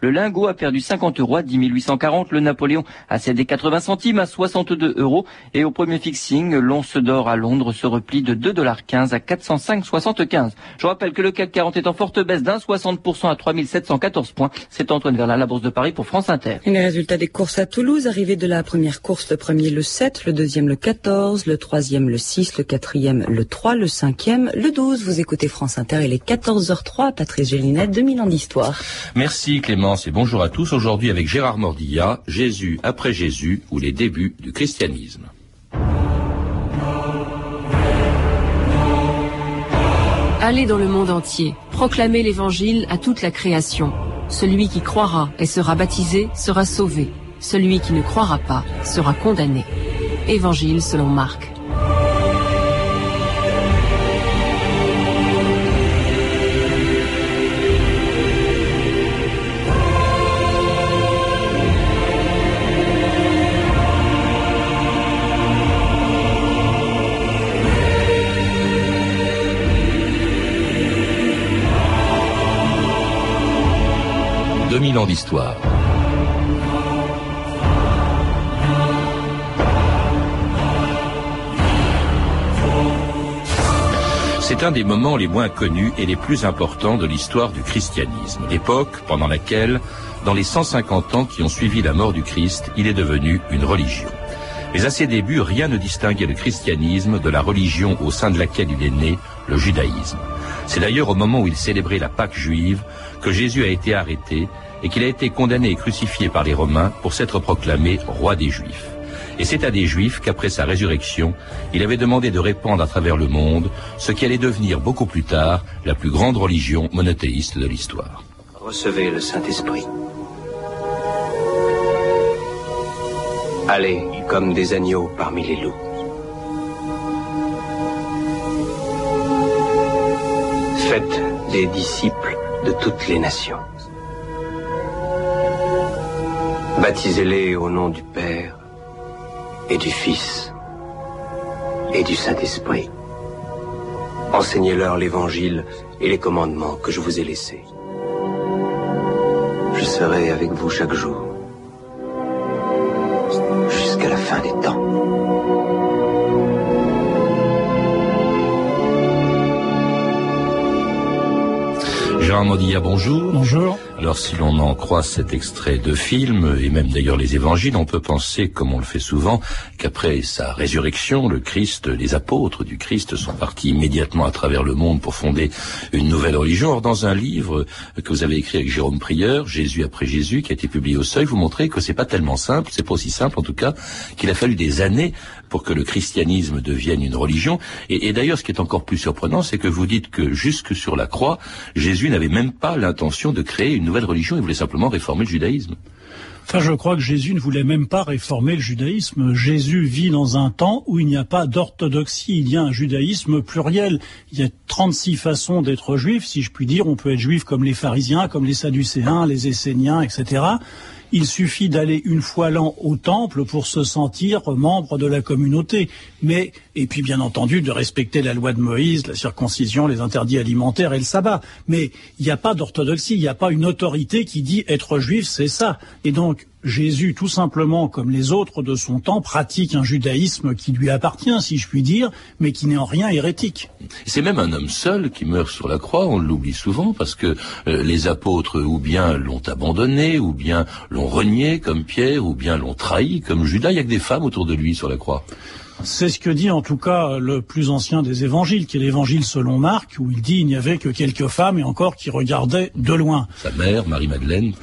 Le lingot a perdu 50 euros à 10 840. Le Napoléon a cédé 80 centimes à 62 euros. Et au premier fixing, l'once d'or à Londres se replie de 2,15 à 405,75. Je rappelle que le CAC 40 est en forte baisse d'un 60% à 3714 points. C'est Antoine Verla, la Bourse de Paris pour France Inter. Et les résultats des courses à Toulouse, arrivée de la première course, le premier le 7, le deuxième le 14, le troisième le 6, le quatrième le 3, le cinquième le 12. Vous écoutez France Inter, il est 14h03, Patrice Gélinet, 2000 ans d'histoire. Merci Et bonjour à tous. Aujourd'hui avec Gérard Mordilla, Jésus après Jésus ou les débuts du christianisme. Allez dans le monde entier, proclamez l'évangile à toute la création. Celui qui croira et sera baptisé sera sauvé. Celui qui ne croira pas sera condamné. Évangile selon Marc. 2000 ans d'histoire. C'est un des moments les moins connus et les plus importants de l'histoire du christianisme, l'époque pendant laquelle, dans les 150 ans qui ont suivi la mort du Christ, il est devenu une religion. Mais à ses débuts, rien ne distinguait le christianisme de la religion au sein de laquelle il est né, le judaïsme. C'est d'ailleurs au moment où il célébrait la Pâque juive que Jésus a été arrêté et qu'il a été condamné et crucifié par les Romains pour s'être proclamé roi des Juifs. Et c'est à des Juifs qu'après sa résurrection, il avait demandé de répandre à travers le monde ce qui allait devenir beaucoup plus tard la plus grande religion monothéiste de l'histoire. Recevez le Saint-Esprit. Allez comme des agneaux parmi les loups. Faites des disciples de toutes les nations. Baptisez-les au nom du Père et du Fils et du Saint-Esprit. Enseignez-leur l'évangile et les commandements que je vous ai laissés. Je serai avec vous chaque jour jusqu'à la fin des temps. Bonjour. Bonjour. Alors si l'on en croit cet extrait de film, et même d'ailleurs les évangiles, on peut penser, comme on le fait souvent, qu'après sa résurrection, le Christ, les apôtres du Christ sont partis immédiatement à travers le monde pour fonder une nouvelle religion. Or, dans un livre que vous avez écrit avec Jérôme Prieur, Jésus après Jésus, qui a été publié au Seuil, vous montrez que c'est pas tellement simple, c'est pas aussi simple en tout cas, qu'il a fallu des années pour que le christianisme devienne une religion. Et, d'ailleurs, ce qui est encore plus surprenant, c'est que vous dites que jusque sur la croix, Jésus n'avait même pas l'intention de créer une nouvelle religion, il voulait simplement réformer le judaïsme. Enfin, je crois que Jésus ne voulait même pas réformer le judaïsme. Jésus vit dans un temps où il n'y a pas d'orthodoxie, il y a un judaïsme pluriel. Il y a 36 façons d'être juif, si je puis dire. On peut être juif comme les pharisiens, comme les sadducéens, les esséniens, etc. Il suffit d'aller une fois l'an au temple pour se sentir membre de la communauté. Mais, et puis bien entendu, de respecter la loi de Moïse, la circoncision, les interdits alimentaires et le sabbat. Mais il n'y a pas d'orthodoxie, il n'y a pas une autorité qui dit être juif, c'est ça. Et donc, Jésus, tout simplement, comme les autres de son temps, pratique un judaïsme qui lui appartient, si je puis dire, mais qui n'est en rien hérétique. C'est même un homme seul qui meurt sur la croix, on l'oublie souvent, parce que euh, les apôtres ou bien l'ont abandonné, ou bien l'ont renié comme Pierre, ou bien l'ont trahi comme Judas. Il n'y a que des femmes autour de lui sur la croix. C'est ce que dit en tout cas le plus ancien des évangiles, qui est l'évangile selon Marc, où il dit il n'y avait que quelques femmes et encore qui regardaient de loin. Sa mère, Marie-Madeleine.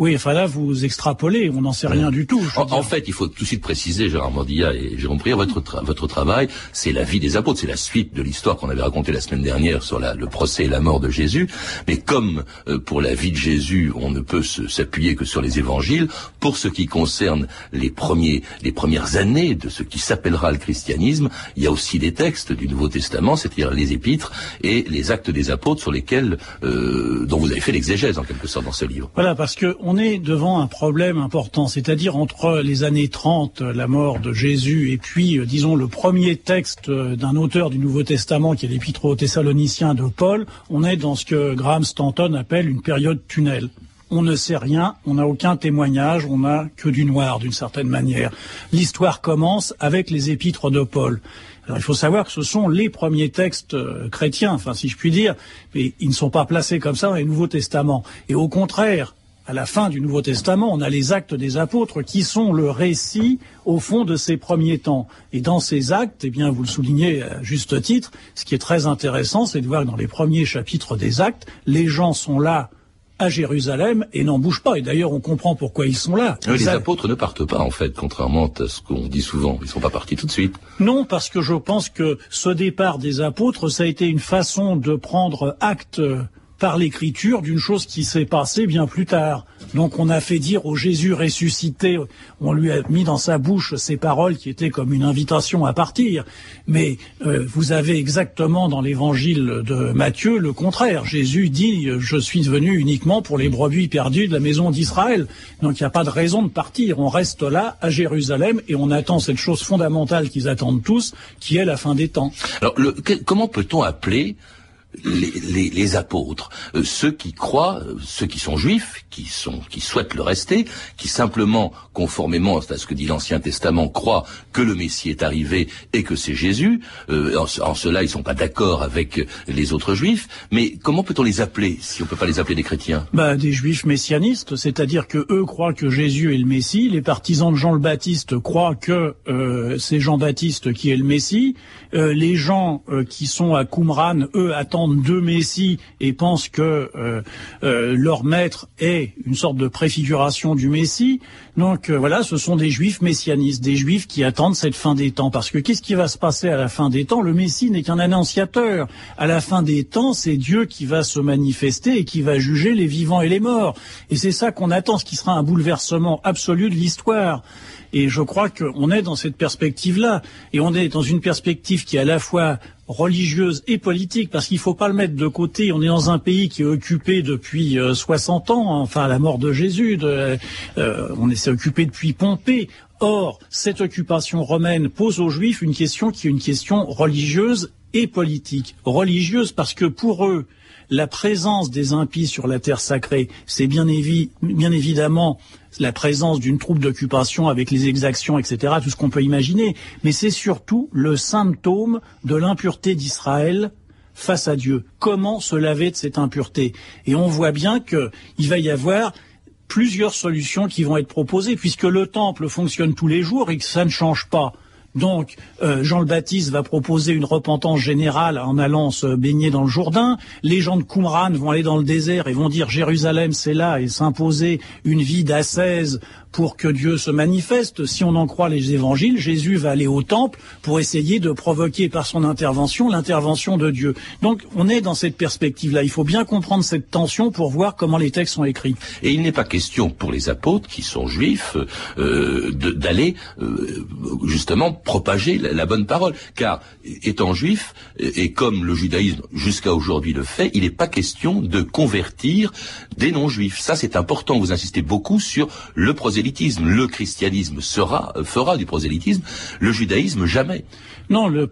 Oui, enfin là, vous extrapolez, on n'en sait rien du tout. En, en, fait, il faut tout de suite préciser, Gérard Mordilla et Jérôme Prière, votre, tra votre travail, c'est la vie des apôtres, c'est la suite de l'histoire qu'on avait racontée la semaine dernière sur la, le procès et la mort de Jésus. Mais comme euh, pour la vie de Jésus, on ne peut s'appuyer que sur les évangiles, pour ce qui concerne les, premiers, les premières années de ce qui s'appellera le christianisme, il y a aussi des textes du Nouveau Testament, c'est-à-dire les épîtres et les actes des apôtres sur lesquels, euh, dont vous avez fait l'exégèse en quelque sorte dans ce livre. Voilà, parce que on est devant un problème important, c'est-à-dire entre les années 30, la mort de Jésus, et puis, disons, le premier texte d'un auteur du Nouveau Testament, qui est l'Épître aux Thessaloniciens de Paul, on est dans ce que Graham Stanton appelle une période tunnel. on ne sait rien, on n'a aucun témoignage, on n'a que du noir d'une certaine manière. L'histoire commence avec les épîtres de Paul. Alors il faut savoir que ce sont les premiers textes euh, chrétiens, enfin si je puis dire, mais ils ne sont pas placés comme ça dans les Nouveaux Testaments. Et au contraire, à la fin du Nouveau Testament, on a les actes des apôtres qui sont le récit, au fond, de ces premiers temps. Et dans ces actes, eh bien, vous le soulignez à juste titre, ce qui est très intéressant, c'est de voir que dans les premiers chapitres des actes, les gens sont là à Jérusalem et n'en bougent pas. Et d'ailleurs, on comprend pourquoi ils sont là. les apôtres ne partent pas, en fait, contrairement à ce qu'on dit souvent. Ils ne sont pas partis tout de suite. Non, parce que je pense que ce départ des apôtres, ça a été une façon de prendre acte par l'écriture d'une chose qui s'est passée bien plus tard. Donc on a fait dire au Jésus ressuscité, on lui a mis dans sa bouche ces paroles qui étaient comme une invitation à partir. Mais euh, vous avez exactement dans l'évangile de Matthieu le contraire. Jésus dit je suis venu uniquement pour les brebis perdues de la maison d'Israël. Donc il n'y a pas de raison de partir. On reste là à Jérusalem et on attend cette chose fondamentale qu'ils attendent tous, qui est la fin des temps. Alors comment peut-on appeler les, les, apôtres, euh, ceux qui croient, euh, ceux qui sont juifs, qui sont, qui souhaitent le rester, qui simplement, conformément à ce que dit l'Ancien Testament, croient que le Messie est arrivé et que c'est Jésus. Euh, en, cela, ils sont pas d'accord avec les autres juifs. Mais comment peut-on les appeler si on peut pas les appeler des chrétiens? Bah, des juifs messianistes, c'est-à-dire que eux croient que Jésus est le Messie. Les partisans de Jean le Baptiste croient que c'est Jean-Baptiste qui est le Messie. les gens qui sont à Qumran, eux attendent deux messies et pensent que euh, euh, leur maître est une sorte de préfiguration du Messie. Donc euh, voilà, ce sont des juifs messianistes, des juifs qui attendent cette fin des temps. Parce que qu'est-ce qui va se passer à la fin des temps? Le Messie n'est qu'un annonciateur. À la fin des temps, c'est Dieu qui va se manifester et qui va juger les vivants et les morts. Et c'est ça qu'on attend, ce qui sera un bouleversement absolu de l'histoire. Et je crois qu'on est dans cette perspective-là. Et on est dans une perspective qui est à la fois religieuse et politique, parce qu'il ne faut pas le mettre de côté. On est dans un pays qui est occupé depuis 60 euh, ans, hein, enfin la mort de Jésus. De, euh, on s'est occupé depuis Pompée. Or, cette occupation romaine pose aux Juifs une question qui est une question religieuse et politique. Religieuse parce que pour eux, la présence des impies sur la terre sacrée, c'est bien, évidemment la présence d'une troupe d'occupation avec les exactions, etc., tout ce qu'on peut imaginer, mais c'est surtout le symptôme de l'impureté d'Israël face à Dieu. Comment se laver de cette impureté? Et on voit bien qu'il va y avoir plusieurs solutions qui vont être proposées, puisque le temple fonctionne tous les jours et que ça ne change pas. Donc, euh, Jean le Baptiste va proposer une repentance générale en allant se baigner dans le Jourdain. Les gens de Qumran vont aller dans le désert et vont dire Jérusalem, c'est là, et s'imposer une vie d'ascèse pour que Dieu se manifeste. Si on en croit les évangiles, Jésus va aller au temple pour essayer de provoquer par son intervention l'intervention de Dieu. Donc on est dans cette perspective-là. Il faut bien comprendre cette tension pour voir comment les textes sont écrits. Et il n'est pas question pour les apôtres qui sont juifs euh, d'aller euh, justement propager la, bonne parole. Car étant juif, et comme le judaïsme jusqu'à aujourd'hui le fait, il n'est pas question de convertir des non-juifs. Ça c'est important. Vous insistez beaucoup sur le le christianisme sera, fera du prosélytisme, le judaïsme jamais. Non, le,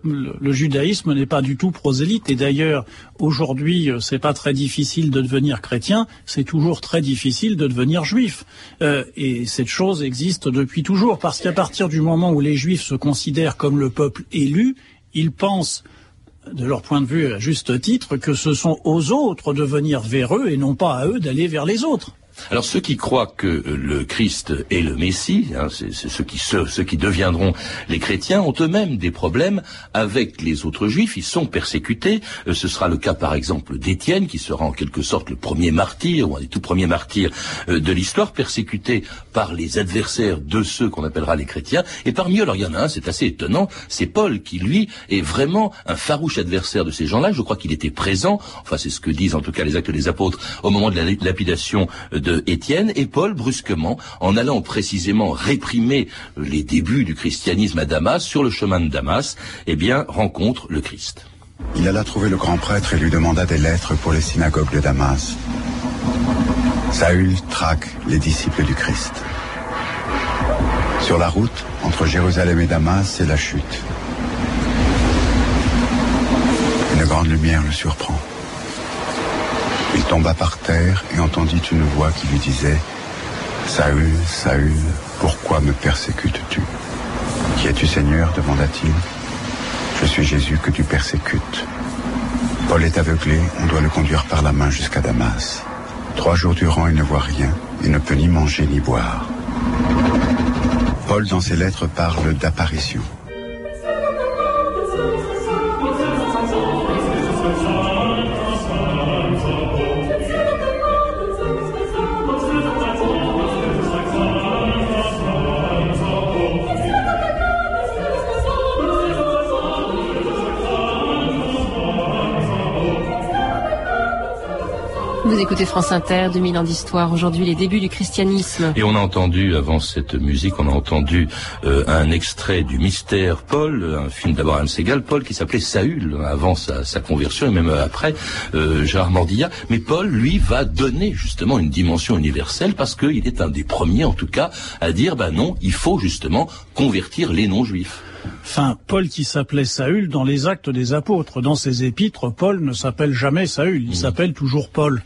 judaïsme n'est pas du tout prosélyte. Et d'ailleurs, aujourd'hui, euh, c'est pas très difficile de devenir chrétien. C'est toujours très difficile de devenir juif. Euh, et cette chose existe depuis toujours, parce qu'à partir du moment où les juifs se considèrent comme le peuple élu, ils pensent de leur point de vue à juste titre, que ce sont aux autres de venir vers eux et non pas à eux d'aller vers les autres. Alors ceux qui croient que le Christ est le Messie, hein, c'est ceux qui ceux, qui deviendront les chrétiens, ont eux-mêmes des problèmes avec les autres juifs. Ils sont persécutés. Euh, ce sera le cas par exemple d'Étienne, qui sera en quelque sorte le premier martyr ou un des tout premiers martyrs euh, de l'histoire, persécuté par les adversaires de ceux qu'on appellera les chrétiens. Et parmi eux, alors il y en a un, c'est assez étonnant, c'est Paul qui lui est vraiment un farouche adversaire de ces gens-là. Je crois qu'il était présent. Enfin, c'est ce que disent en tout cas les actes des apôtres au moment de la lapidation de Étienne, et Paul, brusquement, en allant précisément réprimer les débuts du christianisme à Damas, sur le chemin de Damas, eh bien, rencontre le Christ. Il alla trouver le grand prêtre et lui demanda des lettres pour les synagogues de Damas. Saül traque les disciples du Christ. Sur la route, entre Jérusalem et Damas, c'est la chute. Une grande lumière le surprend. Il tomba par terre et entendit une voix qui lui disait Saül, Saül, pourquoi me persécutes-tu? Qui es-tu Seigneur? demanda-t-il. Je suis Jésus que tu persécutes. Paul est aveuglé, on doit le conduire par la main jusqu'à Damas. Trois jours durant, il ne voit rien, il ne peut ni manger ni boire. Paul, dans ses lettres, parle d'apparition. Écoutez France Inter, 2000 ans d'histoire. Aujourd'hui, les débuts du christianisme. Et on a entendu, avant cette musique, on a entendu euh, un extrait du Mystère Paul, un film d'Abraham Segal, Paul qui s'appelait Saül, avant sa, sa, conversion et même après, euh, Gérard Mordilla. Mais Paul, lui, va donner justement une dimension universelle parce qu'il est un des premiers, en tout cas, à dire, ben non, il faut justement convertir les non-juifs. Enfin, Paul qui s'appelait Saül dans les actes des apôtres. Dans ses épîtres, Paul ne s'appelle jamais Saül, il mmh. s'appelle toujours Paul.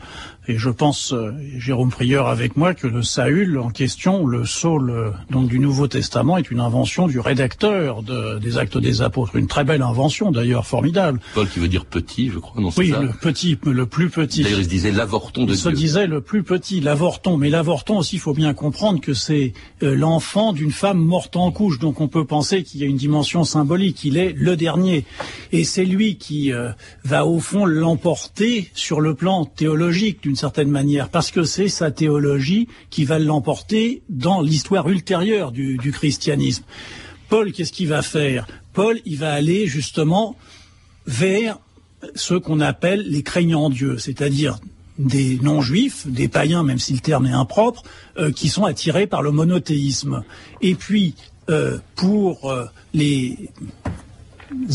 Et je pense, euh, Jérôme Prieur avec moi, que le Saül en question, le Saul euh, donc du Nouveau Testament, est une invention du rédacteur de, des Actes des Apôtres. Une très belle invention, d'ailleurs, formidable. Paul qui veut dire petit, je crois, non Oui, ça le petit, le plus petit. D'ailleurs, il se disait l'avorton de il Dieu. Il se disait le plus petit, l'avorton. Mais l'avorton aussi, il faut bien comprendre que c'est euh, l'enfant d'une femme morte en couche. Donc on peut penser qu'il y a une dimension symbolique. Il est le dernier. Et c'est lui qui euh, va, au fond, l'emporter sur le plan théologique, certaine manière, parce que c'est sa théologie qui va l'emporter dans l'histoire ultérieure du, du christianisme. Paul, qu'est-ce qu'il va faire? Paul, il va aller justement vers ce qu'on appelle les craignants Dieu, c'est-à-dire des non-juifs, des païens, même si le terme est impropre, euh, qui sont attirés par le monothéisme. Et puis, euh, pour euh, les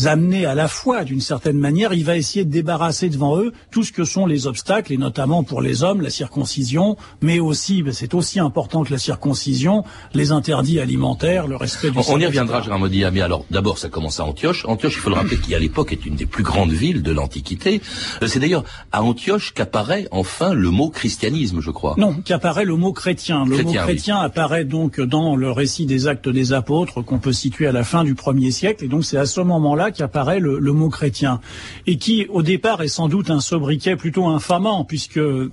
amener à la foi d'une certaine manière, il va essayer de débarrasser devant eux tout ce que sont les obstacles, et notamment pour les hommes, la circoncision, mais aussi, ben, c'est aussi important que la circoncision, les interdits alimentaires, le respect du On, on y reviendra, Gérard Modia, mais alors d'abord ça commence à Antioche. Antioche, il faut le rappeler, qui à l'époque est une des plus grandes villes de l'Antiquité. Euh, C'est d'ailleurs à Antioche qu'apparaît enfin le mot christianisme, je crois. Non, qu'apparaît le mot chrétien. Le Chrétien, mot chrétien apparaît donc dans le récit des actes des apôtres qu'on peut situer à la fin du premier siècle, et donc c'est à ce moment-là qu'apparaît le, le mot chrétien, et qui au départ est sans doute un sobriquet plutôt infamant, puisque euh,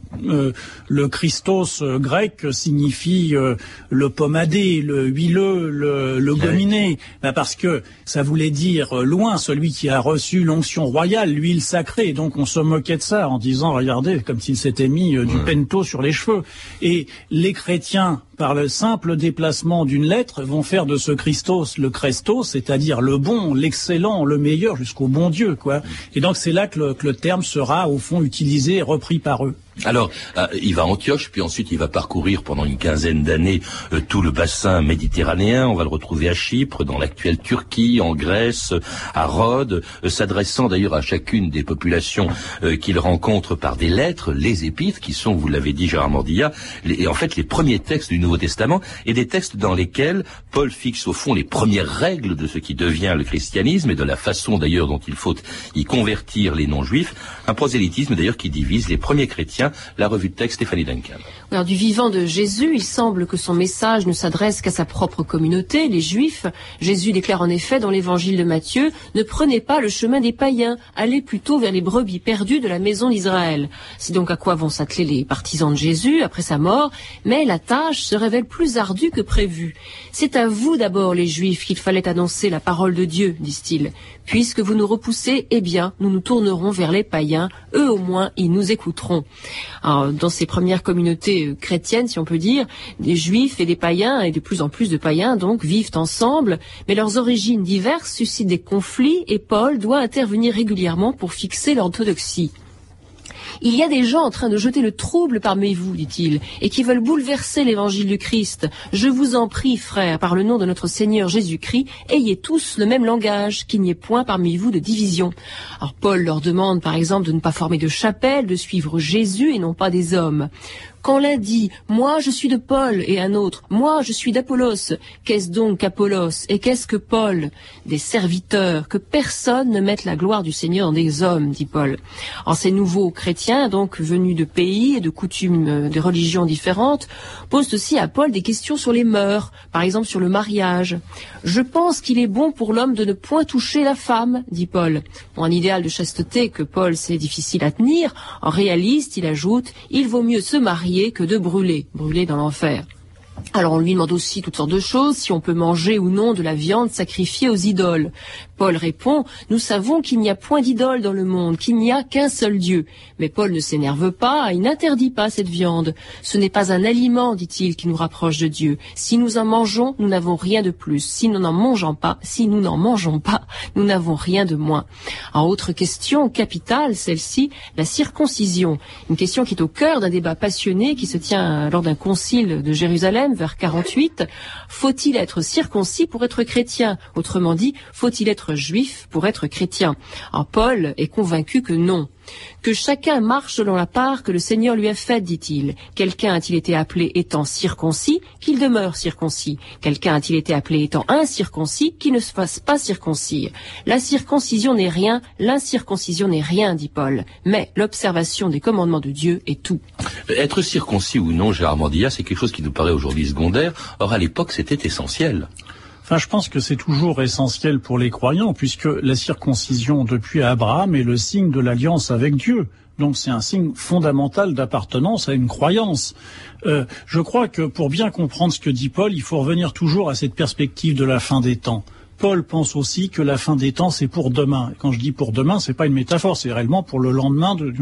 le Christos euh, grec signifie euh, le pommadé, le huileux, le, le gominé, ben parce que ça voulait dire euh, loin celui qui a reçu l'onction royale, l'huile sacrée. Donc on se moquait de ça en disant, regardez, comme s'il s'était mis euh, du pento sur les cheveux. Et les chrétiens, par le simple déplacement d'une lettre, vont faire de ce Christos le Christos, c'est-à-dire le bon, l'excellent, le meilleur, jusqu'au bon Dieu, quoi. Et donc c'est là que le, que le terme sera au fond utilisé et repris par eux. Alors, euh, il va à Antioche, puis ensuite il va parcourir pendant une quinzaine d'années euh, tout le bassin méditerranéen. On va le retrouver à Chypre, dans l'actuelle Turquie, en Grèce, à Rhodes, euh, s'adressant d'ailleurs à chacune des populations qu'il rencontre par des lettres, les épîtres, qui sont, vous l'avez dit, Gérard Mordilla, les, et en fait les premiers textes du Nouveau Testament, et des textes dans lesquels Paul fixe au fond les premières règles de ce qui devient le christianisme, et de la façon d'ailleurs dont il faut y convertir les non-juifs. Un prosélytisme d'ailleurs qui divise les premiers chrétiens, la revue de texte Stéphanie Duncan. Du vivant de Jésus, il semble que son message ne s'adresse qu'à sa propre communauté, les Juifs. Jésus déclare en effet dans l'évangile de Matthieu, ne prenez pas le chemin des païens, allez plutôt vers les brebis perdues de la maison d'Israël. C'est donc à quoi vont s'atteler les partisans de Jésus après sa mort, mais la tâche se révèle plus ardue que prévu. C'est à vous d'abord, les Juifs, qu'il fallait annoncer la parole de Dieu, disent-ils. Puisque vous nous repoussez, eh bien, nous nous tournerons vers les païens, eux au moins, ils nous écouteront. Dans ces premières communautés euh, chrétiennes, si on peut dire, des juifs et des païens, et de plus en plus de païens, donc, vivent ensemble, mais leurs origines diverses suscitent des conflits, et Paul doit intervenir régulièrement pour fixer l'orthodoxie. Il y a des gens en train de jeter le trouble parmi vous, dit-il, et qui veulent bouleverser l'évangile du Christ. Je vous en prie, frères, par le nom de notre Seigneur Jésus-Christ, ayez tous le même langage, qu'il n'y ait point parmi vous de division. Alors Paul leur demande, par exemple, de ne pas former de chapelle, de suivre Jésus et non pas des hommes. Quand l'un dit « Moi, je suis de Paul » et un autre « Moi, je suis d'Apollos », qu'est-ce donc qu'Apollos et qu'est-ce que Paul? Des serviteurs, que personne ne mette la gloire du Seigneur des hommes, dit Paul. En ces nouveaux chrétiens, donc venus de pays et de coutumes, euh, de religions différentes, posent aussi à Paul des questions sur les mœurs, par exemple sur le mariage. Je pense qu'il est bon pour l'homme de ne point toucher la femme, dit Paul. Pour un idéal de chasteté que Paul c'est difficile à tenir, en réaliste, il ajoute, il vaut mieux se marier que de brûler, brûler dans l'enfer. Alors on lui demande aussi toutes sortes de choses, si on peut manger ou non de la viande sacrifiée aux idoles. Paul répond, nous savons qu'il n'y a point d'idole dans le monde, qu'il n'y a qu'un seul Dieu. Mais Paul ne s'énerve pas, il n'interdit pas cette viande. Ce n'est pas un aliment, dit-il, qui nous rapproche de Dieu. Si nous en mangeons, nous n'avons rien de plus. Si nous n'en mangeons pas, si nous n'en mangeons pas, nous n'avons rien de moins. En autre question capitale, celle-ci, la circoncision. Une question qui est au cœur d'un débat passionné qui se tient lors d'un concile de Jérusalem vers 48. Faut-il être circoncis pour être chrétien? Autrement dit, faut-il être juif pour être chrétien? Paul est convaincu que non. Que chacun marche selon la part que le Seigneur lui a faite, dit-il. Quelqu'un a-t-il été appelé étant circoncis, qu'il demeure circoncis? Quelqu'un a-t-il été appelé étant incirconcis, qu'il ne se fasse pas circoncis. La circoncision n'est rien, l'incirconcision n'est rien, dit Paul. Mais l'observation des commandements de Dieu est tout. Être circoncis ou non, Gérard Mandilla, c'est quelque chose qui nous paraît aujourd'hui secondaire. Or, à l'époque, c'était essentiel. Enfin, je pense que c'est toujours essentiel pour les croyants, puisque la circoncision depuis Abraham est le signe de l'alliance avec Dieu. Donc c'est un signe fondamental d'appartenance à une croyance. Euh, je crois que pour bien comprendre ce que dit Paul, il faut revenir toujours à cette perspective de la fin des temps. Paul pense aussi que la fin des temps, c'est pour demain. quand je dis pour demain, c'est pas une métaphore, c'est réellement pour le lendemain. De...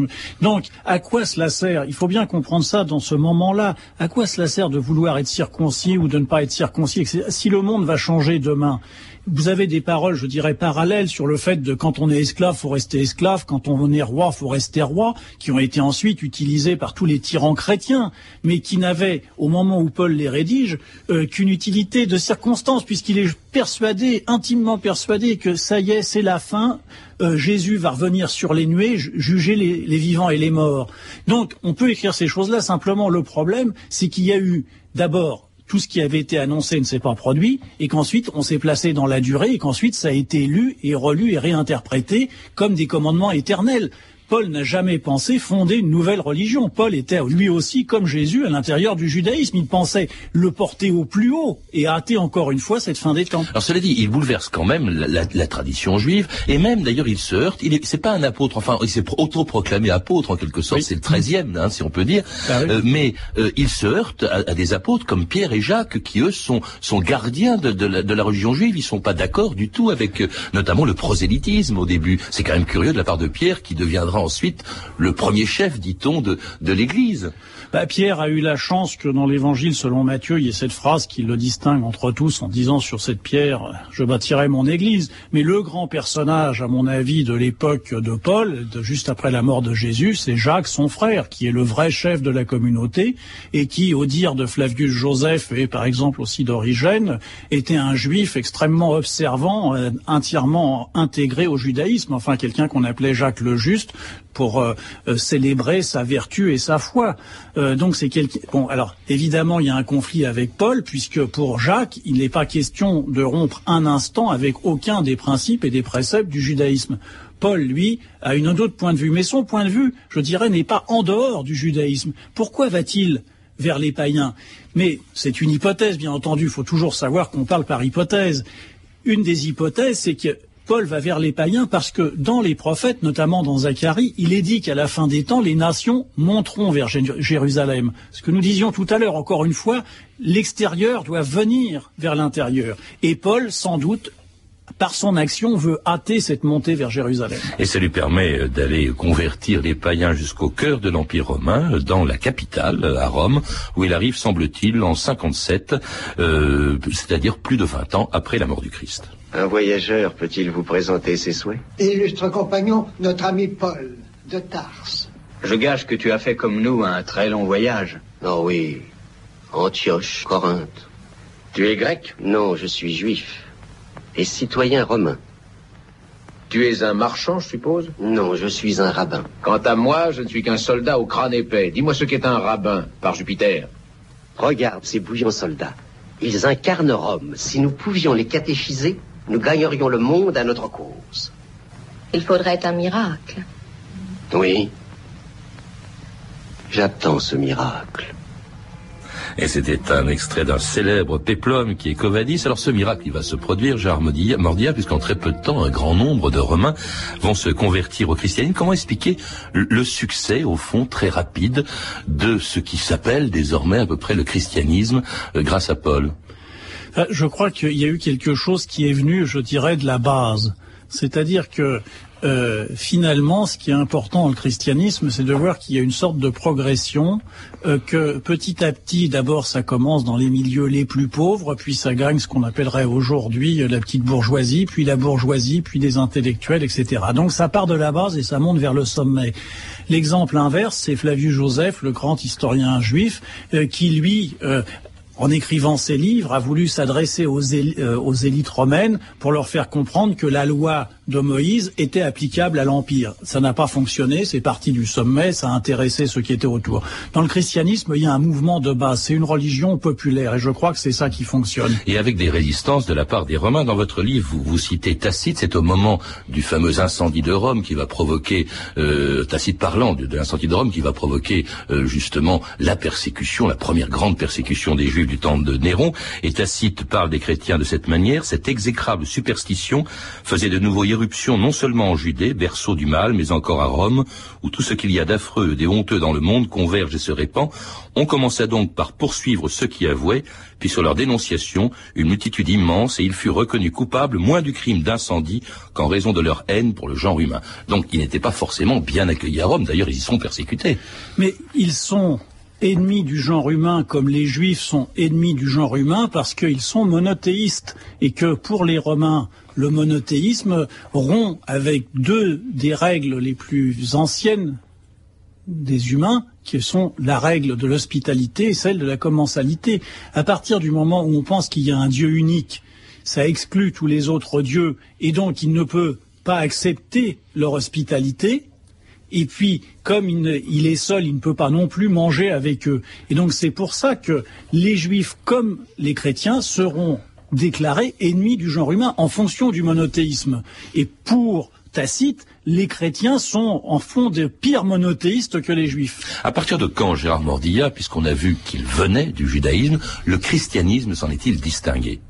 Donc, à quoi cela sert? Il faut bien comprendre ça dans ce moment-là. À quoi cela sert de vouloir être circoncis ou de ne pas être circoncis Si le monde va changer demain, vous avez des paroles, je dirais, parallèles sur le fait de quand on est esclave, faut rester esclave, quand on est roi, faut rester roi, qui ont été ensuite utilisées par tous les tyrans chrétiens, mais qui n'avaient, au moment où Paul les rédige, euh, qu'une utilité de circonstance, puisqu'il est persuadé, intimement persuadé que ça y est, c'est la fin, euh, Jésus va revenir sur les nuées, juger les, les vivants et les morts. Donc, on peut écrire ces choses-là, simplement le problème, c'est qu'il y a eu d'abord tout ce qui avait été annoncé ne s'est pas produit, et qu'ensuite on s'est placé dans la durée, et qu'ensuite ça a été lu et relu et réinterprété comme des commandements éternels. Paul n'a jamais pensé fonder une nouvelle religion. Paul était lui aussi, comme Jésus, à l'intérieur du judaïsme. Il pensait le porter au plus haut et hâter encore une fois cette fin des temps. Alors cela dit, il bouleverse quand même la, tradition juive et même d'ailleurs il se heurte. Il c'est pas un apôtre, enfin il s'est autoproclamé apôtre en quelque sorte. C'est le treizième, hein, si on peut dire. Ah euh, mais euh, il se heurte à, des apôtres comme Pierre et Jacques qui eux sont sont gardiens de, la, de la, religion juive. Ils sont pas d'accord du tout avec euh, notamment le prosélytisme au début. C'est quand même curieux de la part de Pierre qui deviendra ensuite le premier chef, dit-on, de, de l'Église. Bah, Pierre a eu la chance que dans l'Évangile selon Matthieu, il y ait cette phrase qui le distingue entre tous en disant sur cette pierre, je bâtirai mon Église. Mais le grand personnage, à mon avis, de l'époque de Paul, juste après la mort de Jésus, c'est Jacques, son frère, qui est le vrai chef de la communauté et qui, au dire de Flavius Joseph et par exemple aussi d'Origène, était un juif extrêmement observant, euh, entièrement intégré au judaïsme, enfin quelqu'un qu'on appelait Jacques le Juste, pour euh, euh, célébrer sa vertu et sa foi. Euh, donc c'est quelque... bon. Alors évidemment, il y a un conflit avec Paul puisque pour Jacques, il n'est pas question de rompre un instant avec aucun des principes et des préceptes du judaïsme. Paul, lui, a un autre point de vue, mais son point de vue, je dirais, n'est pas en dehors du judaïsme. Pourquoi va-t-il vers les païens? Mais c'est une hypothèse, bien entendu. Il faut toujours savoir qu'on parle par hypothèse. Une des hypothèses, c'est que Paul va vers les païens parce que dans les prophètes, notamment dans Zacharie, il est dit qu'à la fin des temps, les nations monteront vers Jérusalem. Ce que nous disions tout à l'heure, encore une fois, l'extérieur doit venir vers l'intérieur. Et Paul, sans doute, par son action, veut hâter cette montée vers Jérusalem. Et ça lui permet euh, d'aller convertir les païens jusqu'au cœur de l'Empire romain, euh, dans la capitale, euh, à Rome, où il arrive, semble-t-il, en 57, euh, c'est-à-dire plus de 20 ans après la mort du Christ. Un voyageur peut-il vous présenter ses souhaits? Illustre compagnon, notre ami Paul, de Tarse. Je gage que tu as fait comme nous un très long voyage. Oh oui, Antioche, Corinthe. Tu es grec? Non, je suis juif et citoyen romain. Tu es un marchand, je suppose? Non, je suis un rabbin. Quant à moi, je ne suis qu'un soldat au crâne épais. Dis-moi ce qu'est un rabbin, par Jupiter. Regarde ces bouillants soldats. Ils incarnent Rome. Si nous pouvions les catéchiser, nous gagnerions le monde à notre cause. Il faudrait un miracle. Oui. J'attends ce miracle. Et c'était un extrait d'un célèbre péplum qui est Covadis. Alors ce miracle, il va se produire, Gérard Mordia, puisqu'en très peu de temps, un grand nombre de Romains vont se convertir au christianisme. Comment expliquer le succès, au fond, très rapide de ce qui s'appelle désormais à peu près le christianisme euh, grâce à Paul? Je crois qu'il y a eu quelque chose qui est venu, je dirais, de la base. C'est-à-dire que euh, finalement, ce qui est important dans le christianisme, c'est de voir qu'il y a une sorte de progression, euh, que petit à petit, d'abord, ça commence dans les milieux les plus pauvres, puis ça gagne ce qu'on appellerait aujourd'hui la petite bourgeoisie, puis la bourgeoisie, puis des intellectuels, etc. Donc ça part de la base et ça monte vers le sommet. L'exemple inverse, c'est Flavius Joseph, le grand historien juif, euh, qui lui en écrivant ses livres, a voulu s'adresser aux, aux, élites romaines pour leur faire comprendre que la loi de Moïse était applicable à l'Empire. Ça n'a pas fonctionné, c'est parti du sommet, ça a intéressé ceux qui étaient autour. Dans le christianisme, il y a un mouvement de base, c'est une religion populaire, et je crois que c'est ça qui fonctionne. Et avec des résistances de la part des Romains, dans votre livre, vous, vous citez Tacite, c'est au moment du fameux incendie de Rome qui va provoquer, euh, Tacite parlant de, l'incendie de Rome, qui va provoquer euh, justement la persécution, la première grande persécution des Juifs du temps de Néron, et Tacite parle des chrétiens de cette manière, cette exécrable superstition faisait de nouveau éruption non seulement en Judée, berceau du mal, mais encore à Rome, où tout ce qu'il y a d'affreux et de honteux dans le monde converge et se répand. On commença donc par poursuivre ceux qui avouaient, puis sur leur dénonciation, une multitude immense, et ils furent reconnus coupables moins du crime d'incendie qu'en raison de leur haine pour le genre humain. Donc ils n'étaient pas forcément bien accueillis à Rome, d'ailleurs ils y sont persécutés. Mais ils sont ennemis du genre humain comme les juifs sont ennemis du genre humain parce qu'ils sont monothéistes et que pour les romains le monothéisme rompt avec deux des règles les plus anciennes des humains, qui sont la règle de l'hospitalité et celle de la commensalité. À partir du moment où on pense qu'il y a un Dieu unique, ça exclut tous les autres dieux, et donc il ne peut pas accepter leur hospitalité, et puis, comme il, est seul, il ne peut pas non plus manger avec eux. Et donc, c'est pour ça que les juifs, comme les chrétiens, seront déclarés ennemis du genre humain en fonction du monothéisme. Et pour Tacite, les chrétiens sont en fond de pires monothéistes que les juifs. À partir de quand, Gérard Mordilla, puisqu'on a vu qu'il venait du judaïsme, le christianisme s'en est-il distingué?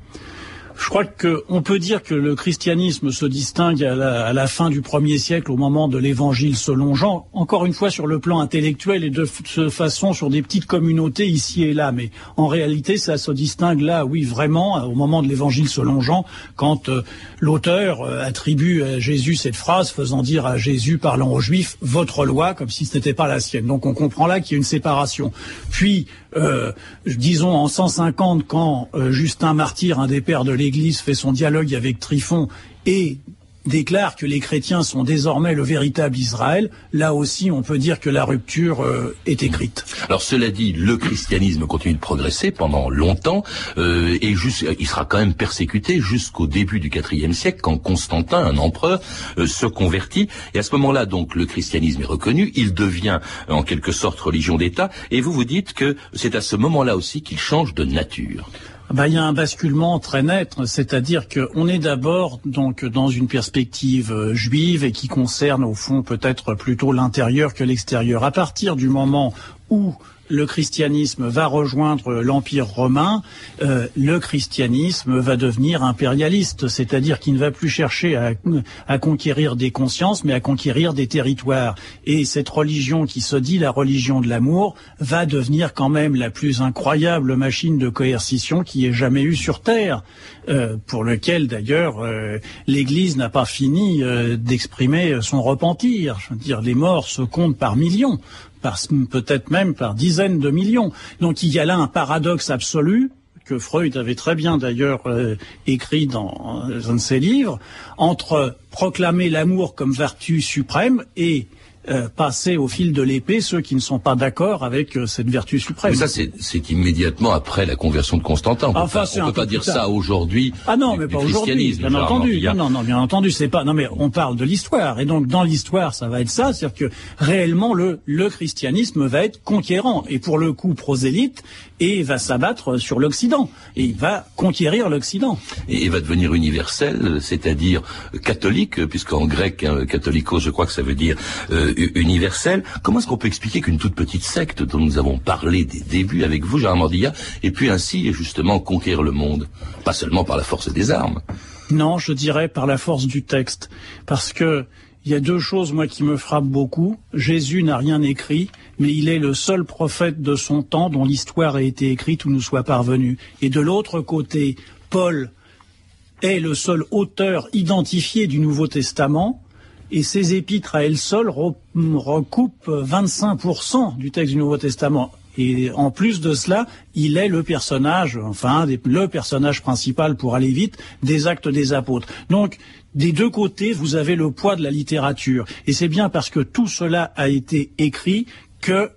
Je crois qu'on peut dire que le christianisme se distingue à la, fin du premier siècle, au moment de l'évangile selon Jean, encore une fois sur le plan intellectuel et de, de façon sur des petites communautés ici et là. Mais en réalité, ça se distingue là, oui, vraiment, au moment de l'évangile selon Jean, quand euh, l'auteur euh, attribue à Jésus cette phrase faisant dire à Jésus, parlant aux Juifs, votre loi, comme si ce n'était pas la sienne. Donc on comprend là qu'il y a une séparation. Puis, euh, disons en 150, quand Justin Martyr, un des pères de l'Église fait son dialogue avec Tryphon et déclare que les chrétiens sont désormais le véritable Israël, là aussi on peut dire que la rupture euh, est écrite. Alors cela dit, le christianisme continue de progresser pendant longtemps euh, et juste, il sera quand même persécuté jusqu'au début du IVe siècle quand Constantin, un empereur, euh, se convertit et à ce moment-là donc le christianisme est reconnu, il devient en quelque sorte religion d'État et vous vous dites que c'est à ce moment-là aussi qu'il change de nature. Ben, il y a un basculement très net, c'est-à-dire qu'on est d'abord donc dans une perspective euh, juive et qui concerne au fond peut-être plutôt l'intérieur que l'extérieur. À partir du moment où le christianisme va rejoindre l'Empire romain, euh, le christianisme va devenir impérialiste, c'est-à-dire qu'il ne va plus chercher à, conquérir des consciences, mais à conquérir des territoires. Et cette religion qui se dit la religion de l'amour va devenir quand même la plus incroyable machine de coercition qui ait jamais eu sur Terre, euh, pour lequel d'ailleurs euh, l'Église n'a pas fini d'exprimer son repentir. Je veux dire, les morts se comptent par millions peut-être même par dizaines de millions. Donc il y a là un paradoxe absolu que Freud avait très bien d'ailleurs euh, écrit dans un de ses livres, entre proclamer l'amour comme vertu suprême et euh, passer au fil de l'épée ceux qui ne sont pas d'accord avec euh, cette vertu suprême. Mais ça, c'est immédiatement après la conversion de Constantin. On enfin, pas, peut pas dire ça aujourd'hui. Ah non, mais pas aujourd'hui. Bien entendu. Non, non, non, bien entendu, c'est pas. Non, mais on parle de l'histoire, et donc dans l'histoire, ça va être ça, c'est-à-dire que réellement le le christianisme va être conquérant, et pour le coup prosélyte, et va s'abattre sur l'Occident, et il va conquérir l'Occident. Et il va devenir universel, c'est-à-dire catholique, puisqu'en grec, hein, catholico, je crois que ça veut dire euh, universel. Comment est-ce qu'on peut expliquer qu'une toute petite secte dont nous avons parlé des débuts avec vous, Jean Mordilla, ait pu ainsi justement conquérir le monde, pas seulement par la force des armes Non, je dirais par la force du texte, parce que il y a deux choses, moi, qui me frappent beaucoup. Jésus n'a rien écrit, mais il est le seul prophète de son temps dont l'histoire a été écrite ou nous soit parvenue. Et de l'autre côté, Paul est le seul auteur identifié du Nouveau Testament, et ses épîtres à elle seule recoupent 25% du texte du Nouveau Testament. Et en plus de cela, il est le personnage, enfin, le personnage principal, pour aller vite, des actes des apôtres. Donc, des deux côtés, vous avez le poids de la littérature. Et c'est bien parce que tout cela a été écrit que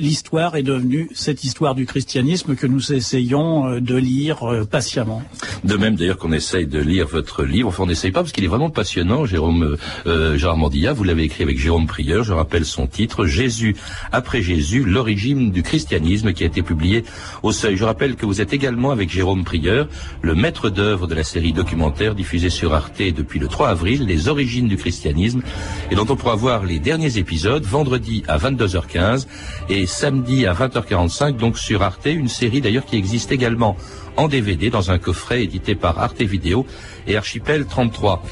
l'histoire est devenue cette histoire du christianisme que nous essayons euh, de lire euh, patiemment. De même d'ailleurs qu'on essaye de lire votre livre, enfin on n'essaye pas parce qu'il est vraiment passionnant, Jérôme euh, Gérard Mandilla, vous l'avez écrit avec Jérôme Prieur, je rappelle son titre, Jésus après Jésus, l'origine du christianisme qui a été publié au Seuil. Je rappelle que vous êtes également avec Jérôme Prieur, le maître d'œuvre de la série documentaire diffusée sur Arte depuis le 3 avril, Les origines du christianisme, et dont on pourra voir les derniers épisodes vendredi à 22h15 et samedi à 20h45, donc sur Arte, une série d'ailleurs qui existe également en DVD dans un coffret édité par Arte Vidéo et Archipel 33.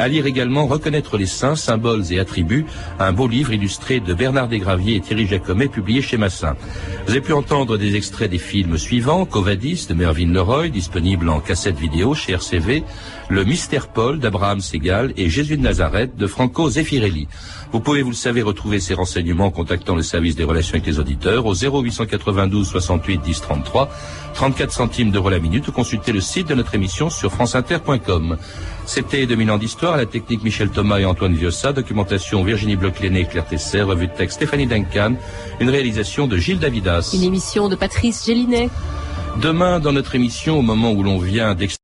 À lire également Reconnaître les saints, symboles et attributs, un beau livre illustré de Bernard Desgraviers et Thierry Jacomet, publié chez Massin. Vous avez pu entendre des extraits des films suivants, Covadis de Mervyn Leroy, disponible en cassette vidéo chez RCV, Le Mystère Paul d'Abraham Segal et Jésus de Nazareth de Franco Zeffirelli. Vous pouvez, vous le savez, retrouver ces renseignements en contactant le service des relations avec les auditeurs au 0892 68 10 33, 34 centimes d'euros la minute ou consulter le site de notre émission sur franceinter.com. C'était 2000 ans d'histoire, la technique Michel Thomas et Antoine Viossa, documentation Virginie Bloch-Léné et Claire Tesser, revue de texte Stéphanie Duncan, une réalisation de Gilles Davidas. Une émission de Patrice Gélinet. Demain, dans notre émission, au moment où l'on vient d'expliquer